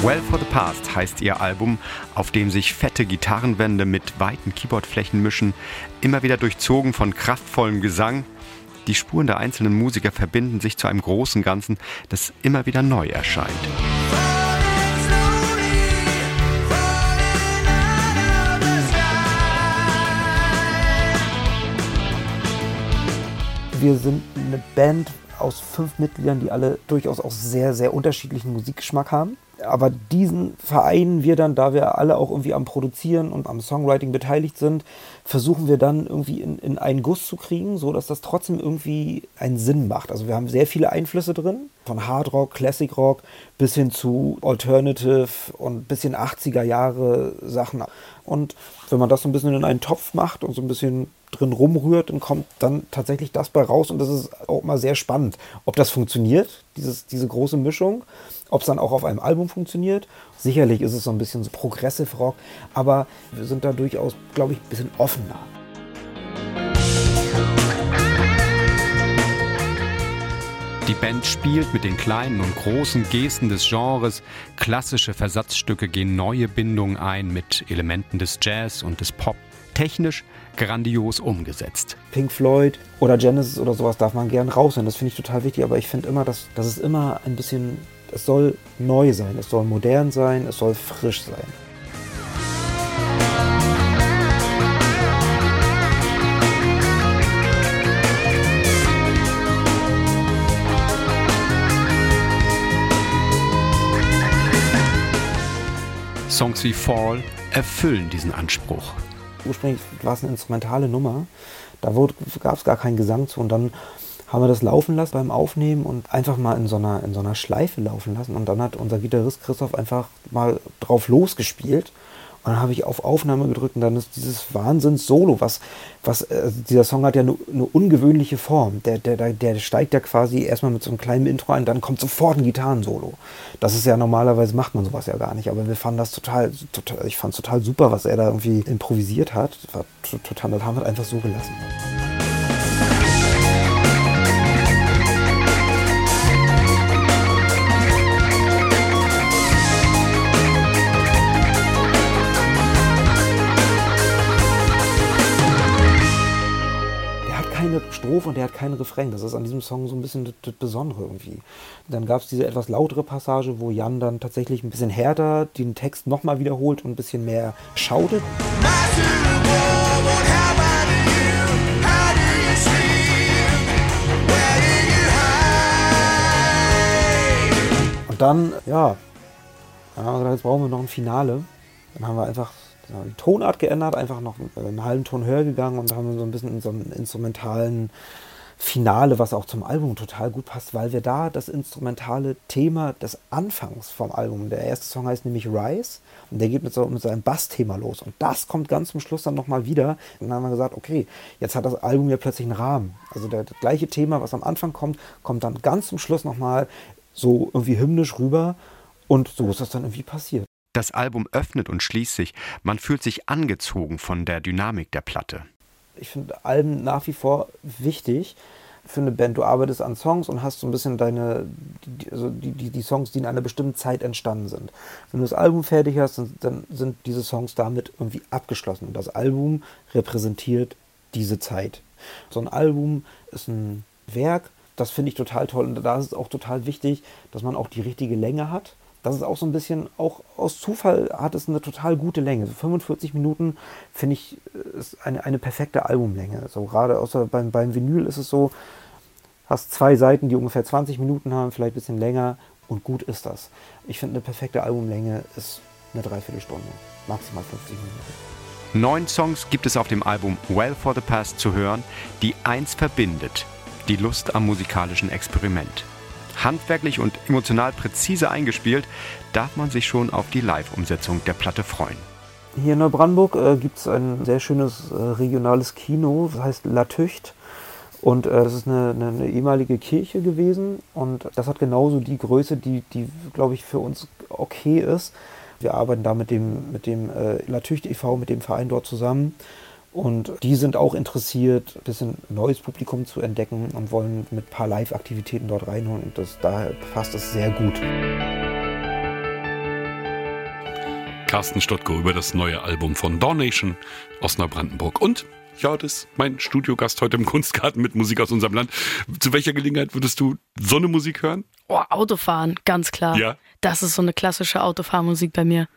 Well for the Past heißt ihr Album, auf dem sich fette Gitarrenwände mit weiten Keyboardflächen mischen, immer wieder durchzogen von kraftvollem Gesang. Die Spuren der einzelnen Musiker verbinden sich zu einem großen Ganzen, das immer wieder neu erscheint. Wir sind eine Band aus fünf Mitgliedern, die alle durchaus auch sehr, sehr unterschiedlichen Musikgeschmack haben. Aber diesen vereinen wir dann, da wir alle auch irgendwie am Produzieren und am Songwriting beteiligt sind, versuchen wir dann irgendwie in, in einen Guss zu kriegen, so dass das trotzdem irgendwie einen Sinn macht. Also wir haben sehr viele Einflüsse drin, von Hard Rock, Classic Rock bis hin zu Alternative und bisschen 80er Jahre Sachen. Und wenn man das so ein bisschen in einen Topf macht und so ein bisschen drin rumrührt, dann kommt dann tatsächlich das bei raus und das ist auch mal sehr spannend, ob das funktioniert, dieses, diese große Mischung, ob es dann auch auf einem Album funktioniert. Sicherlich ist es so ein bisschen so Progressive Rock, aber wir sind da durchaus, glaube ich, ein bisschen offener. Die Band spielt mit den kleinen und großen Gesten des Genres. Klassische Versatzstücke gehen neue Bindungen ein mit Elementen des Jazz und des Pop. Technisch grandios umgesetzt. Pink Floyd oder Genesis oder sowas darf man gern raushören. Das finde ich total wichtig, aber ich finde immer, dass, dass es immer ein bisschen, es soll neu sein, es soll modern sein, es soll frisch sein. Songs wie Fall erfüllen diesen Anspruch. ursprünglich war es eine instrumentale Nummer. Da gab es gar keinen Gesang zu und dann haben wir das laufen lassen beim Aufnehmen und einfach mal in so einer, in so einer Schleife laufen lassen. Und dann hat unser Gitarrist Christoph einfach mal drauf losgespielt. Dann habe ich auf Aufnahme gedrückt und dann ist dieses Wahnsinns-Solo, was, was äh, dieser Song hat ja eine eine ungewöhnliche Form. Der, der, der, steigt ja quasi erstmal mit so einem kleinen Intro ein, dann kommt sofort ein Gitarrensolo. Das ist ja normalerweise macht man sowas ja gar nicht, aber wir fanden das total, total ich fand es total super, was er da irgendwie improvisiert hat. War to- total, das haben wir einfach so gelassen. Keine Strophe und der hat keinen Refrain. Das ist an diesem Song so ein bisschen das, Besondere irgendwie. Dann gab es diese etwas lautere Passage, wo Jan dann tatsächlich ein bisschen härter den Text nochmal wiederholt und ein bisschen mehr schautet. Und dann, ja, haben wir gesagt, jetzt brauchen wir noch ein Finale. Dann haben wir einfach wir die Tonart geändert, einfach noch einen halben Ton höher gegangen und haben so ein bisschen in so einem instrumentalen Finale, was auch zum Album total gut passt, weil wir da das instrumentale Thema des Anfangs vom Album, der erste Song heißt nämlich Rise und der geht mit, so, mit seinem Bassthema los und das kommt ganz zum Schluss dann nochmal wieder und dann haben wir gesagt, okay, jetzt hat das Album ja plötzlich einen Rahmen. Also der, das gleiche Thema, was am Anfang kommt, kommt dann ganz zum Schluss nochmal so irgendwie hymnisch rüber und so ist das dann irgendwie passiert. Das Album öffnet und schließt sich. Man fühlt sich angezogen von der Dynamik der Platte. ich finde Alben nach wie vor wichtig für eine Band. Du arbeitest an Songs und hast so ein bisschen deine, also die, die, die Songs, die in einer bestimmten Zeit entstanden sind. Wenn du das Album fertig hast, dann, dann sind diese Songs damit irgendwie abgeschlossen. Und das Album repräsentiert diese Zeit. So ein Album ist ein Werk, das finde ich total toll. Und da ist es auch total wichtig, dass man auch die richtige Länge hat. Das ist auch so ein bisschen, auch aus Zufall hat es eine total gute Länge. So 45 Minuten finde ich ist eine, eine perfekte Albumlänge. So gerade außer beim, beim Vinyl ist es so, hast zwei Seiten, die ungefähr 20 Minuten haben, vielleicht ein bisschen länger und gut ist das. Ich finde eine perfekte Albumlänge ist eine Dreiviertelstunde, maximal 50 Minuten. Neun Songs gibt es auf dem Album Well for the Past zu hören, die eins verbindet: die Lust am musikalischen Experiment. Handwerklich und emotional präzise eingespielt, darf man sich schon auf die Live-Umsetzung der Platte freuen. Hier in Neubrandenburg äh, gibt es ein sehr schönes äh, regionales Kino, das heißt La Tücht. Und äh, das ist eine, eine, eine ehemalige Kirche gewesen und das hat genauso die Größe, die, die glaube ich, für uns okay ist. Wir arbeiten da mit dem, mit dem äh, La Tücht e.V., mit dem Verein dort zusammen. Und die sind auch interessiert, ein bisschen neues Publikum zu entdecken und wollen mit ein paar Live-Aktivitäten dort reinholen. Und das, daher passt es sehr gut. Carsten Stottko über das neue Album von Dornation aus Neubrandenburg. Und ja, das ist mein Studiogast heute im Kunstgarten mit Musik aus unserem Land. Zu welcher Gelegenheit würdest du so eine Musik hören? Oh, Autofahren, ganz klar. Ja. Das ist so eine klassische Autofahrmusik bei mir.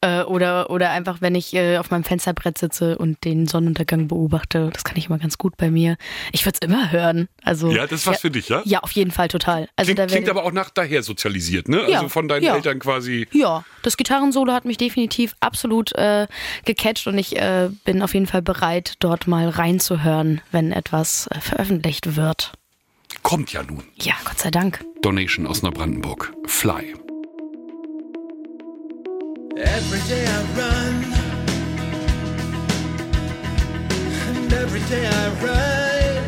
Äh, oder, oder einfach, wenn ich äh, auf meinem Fensterbrett sitze und den Sonnenuntergang beobachte. Das kann ich immer ganz gut bei mir. Ich würde es immer hören. Also, Ja, das ist was für dich, ja? Ja, auf jeden Fall total. Also klingt, klingt aber auch nach daher sozialisiert, ne? Ja, Also von deinen ja. Eltern quasi. Ja, das Gitarrensolo hat mich definitiv absolut äh, gecatcht und ich äh, bin auf jeden Fall bereit, dort mal reinzuhören, wenn etwas äh, veröffentlicht wird. Kommt ja nun. Ja, Gott sei Dank. Donation aus Neubrandenburg. Fly. Every day I run, and every day I ride,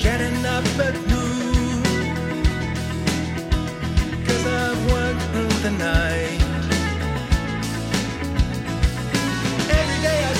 getting up at noon, cause I've worked through the night. Every day I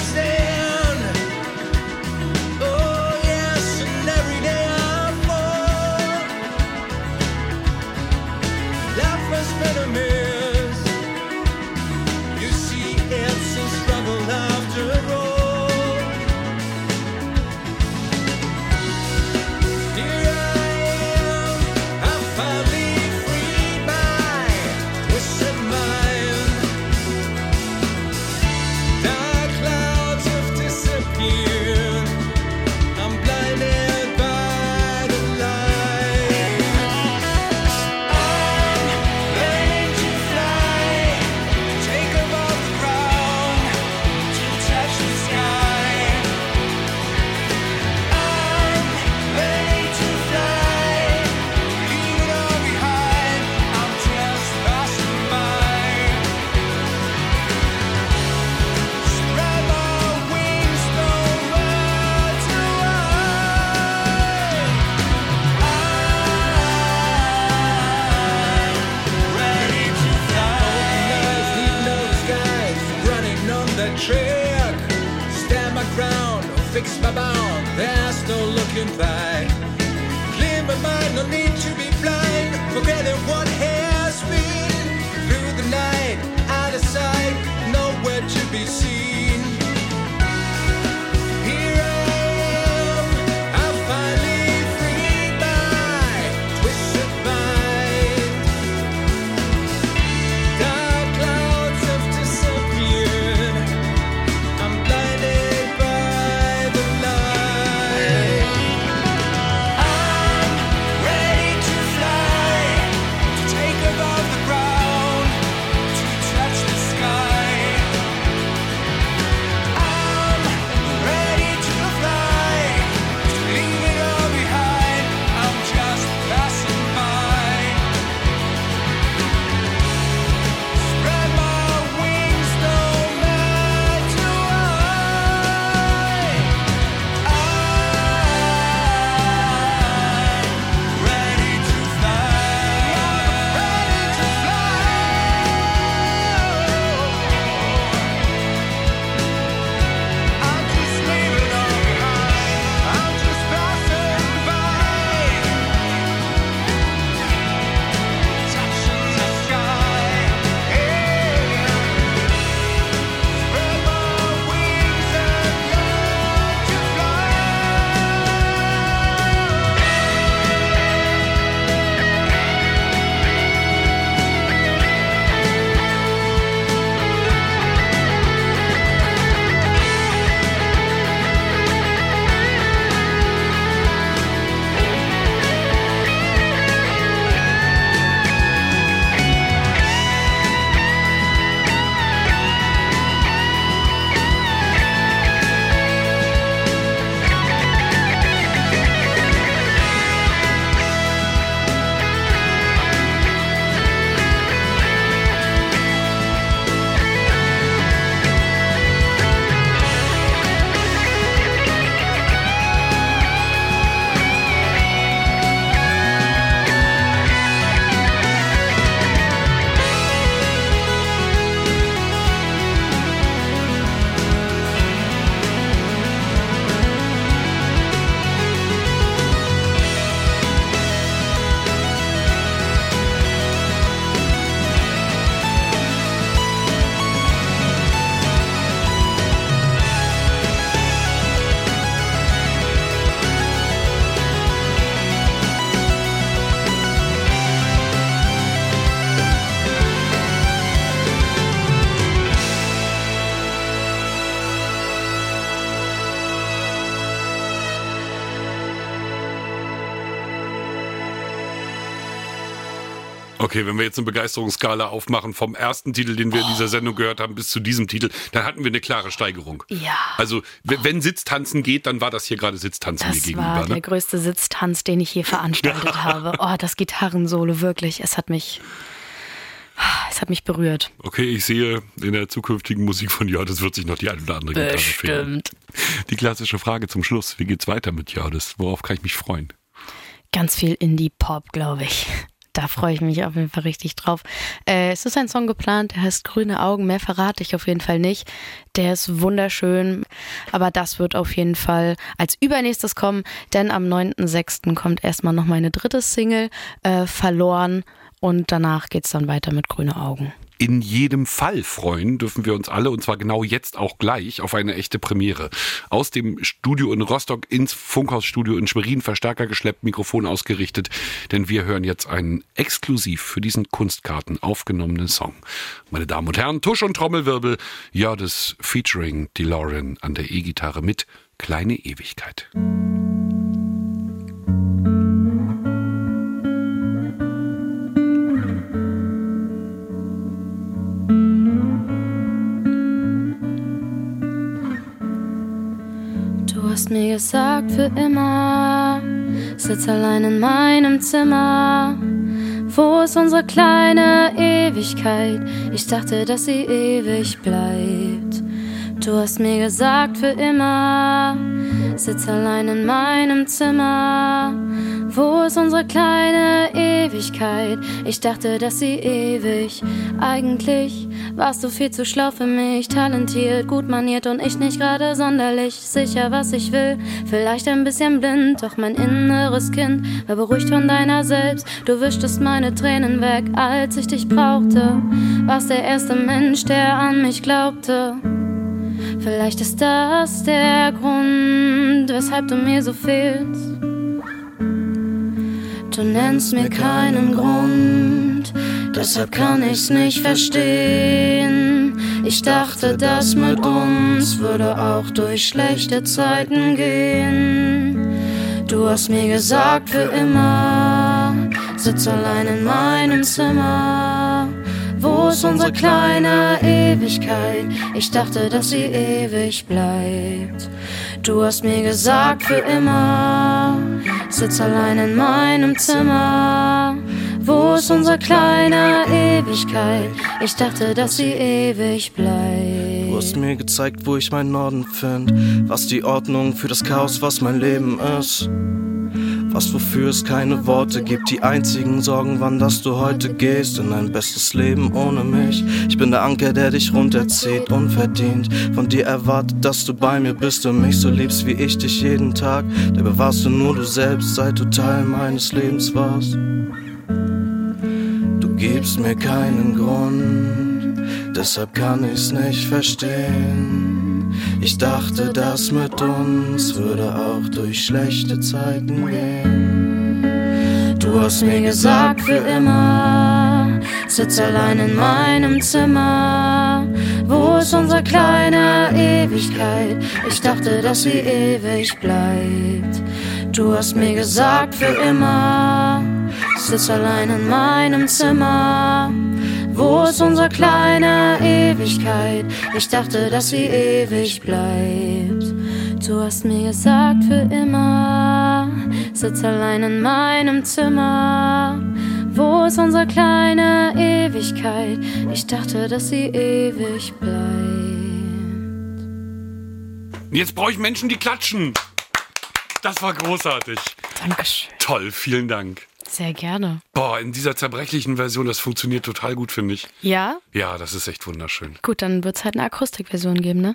Okay, wenn wir jetzt eine Begeisterungsskala aufmachen vom ersten Titel, den wir in dieser Sendung gehört haben, bis zu diesem Titel, dann hatten wir eine klare Steigerung. Ja. Also, w- wenn Sitztanzen geht, dann war das hier gerade Sitztanzen Das mir war gegenüber. der Ne? größte Sitztanz, den ich je veranstaltet habe. Oh, das Gitarrensolo, wirklich. Es hat mich, es hat mich berührt. Okay, ich sehe in der zukünftigen Musik von Jördes wird sich noch die ein oder andere Gitarre fehlen. Bestimmt. Die klassische Frage zum Schluss. Wie geht's weiter mit Jördes? Worauf kann ich mich freuen? Ganz viel Indie-Pop, glaube ich. Da freue ich mich auf jeden Fall richtig drauf. Äh, es ist ein Song geplant, der heißt Grüne Augen. Mehr verrate ich auf jeden Fall nicht. Der ist wunderschön. Aber das wird auf jeden Fall als übernächstes kommen, denn am 9.6. kommt erstmal noch meine dritte Single, äh, Verloren. Und danach geht's dann weiter mit Grüne Augen. In jedem Fall freuen dürfen wir uns alle, und zwar genau jetzt auch gleich, auf eine echte Premiere. Aus dem Studio in Rostock ins Funkhausstudio in Schwerin, Verstärker geschleppt, Mikrofon ausgerichtet, denn wir hören jetzt einen exklusiv für diesen Kunstkarten aufgenommenen Song. Meine Damen und Herren, Tusch und Trommelwirbel, Jördes featuring DeLorean an der E-Gitarre mit Kleine Ewigkeit. Hast mir gesagt für immer, sitz allein in meinem Zimmer. Wo ist unsere kleine Ewigkeit? Ich dachte, dass sie ewig bleibt. Du hast mir gesagt für immer, sitz allein in meinem Zimmer. Wo ist unsere kleine Ewigkeit? Ich dachte, dass sie ewig. Eigentlich warst du viel zu schlau für mich. Talentiert, gut maniert und ich nicht gerade sonderlich sicher, was ich will. Vielleicht ein bisschen blind, doch mein inneres Kind war beruhigt von deiner selbst. Du wischtest meine Tränen weg, als ich dich brauchte. Warst der erste Mensch, der an mich glaubte. Vielleicht ist das der Grund, weshalb du mir so fehlst. Du nennst mir keinen Grund, deshalb kann ich's nicht verstehen. Ich dachte, das mit uns würde auch durch schlechte Zeiten gehen. Du hast mir gesagt, für immer, sitz allein in meinem Zimmer. Wo ist unsere kleine Ewigkeit? Ich dachte, dass sie ewig bleibt. Du hast mir gesagt, für immer, sitz allein in meinem Zimmer. Wo ist unsere kleine Ewigkeit? Ich dachte, dass sie ewig bleibt. Du hast mir gezeigt, wo ich meinen Norden find. Was die Ordnung für das Chaos, was mein Leben ist. Was wofür es keine Worte gibt. Die einzigen Sorgen waren, dass du heute gehst in ein bestes Leben ohne mich. Ich bin der Anker, der dich runterzieht, unverdient. Von dir erwartet, dass du bei mir bist und mich so liebst wie ich dich jeden Tag. Dabei warst du nur du selbst, seit du Teil meines Lebens warst. Du gibst mir keinen Grund, deshalb kann ich's nicht verstehen. Ich dachte, das mit uns würde auch durch schlechte Zeiten gehen. Du hast mir gesagt, für immer, sitz allein in meinem Zimmer. Wo ist unsere kleine Ewigkeit? Ich dachte, dass sie ewig bleibt. Du hast mir gesagt, für immer, sitz allein in meinem Zimmer. Wo ist unsere kleine Ewigkeit? Ich dachte, dass sie ewig bleibt. Du hast mir gesagt, für immer, sitz allein in meinem Zimmer. Wo ist unsere kleine Ewigkeit? Ich dachte, dass sie ewig bleibt. Jetzt brauche ich Menschen, die klatschen. Das war großartig. Dankeschön. Toll, vielen Dank. Sehr gerne. Boah, in dieser zerbrechlichen Version, das funktioniert total gut, finde ich. Ja? Ja, das ist echt wunderschön. Gut, dann wird es halt eine Akustikversion geben, ne?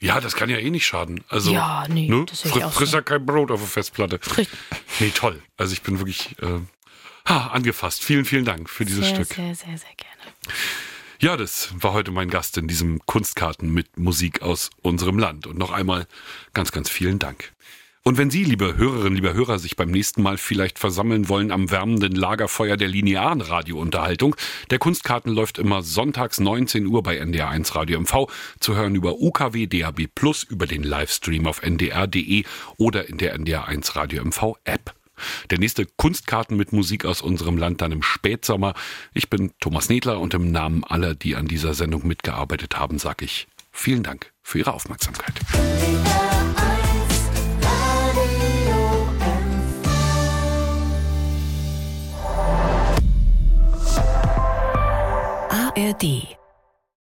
Ja, das kann ja eh nicht schaden. Also, Ja, nee, ne? das sehe ich Fri- auch Friss so. ja kein Brot auf der Festplatte. Nee, toll. Also ich bin wirklich äh, ha, angefasst. Vielen, vielen Dank für dieses sehr, Stück. sehr, sehr, sehr gerne. Ja, das war heute mein Gast in diesem Kunstkarten mit Musik aus unserem Land. Und noch einmal ganz, ganz vielen Dank. Und wenn Sie, liebe Hörerinnen, liebe Hörer, sich beim nächsten Mal vielleicht versammeln wollen am wärmenden Lagerfeuer der linearen Radiounterhaltung, der Kunstkarten läuft immer sonntags 19 Uhr bei NDR1 Radio MV, zu hören über UKW DAB Plus, über den Livestream auf ndr.de oder in der NDR1 Radio MV App. Der nächste Kunstkarten mit Musik aus unserem Land dann im Spätsommer. Ich bin Thomas Nedler und im Namen aller, die an dieser Sendung mitgearbeitet haben, sage ich vielen Dank für Ihre Aufmerksamkeit. ARD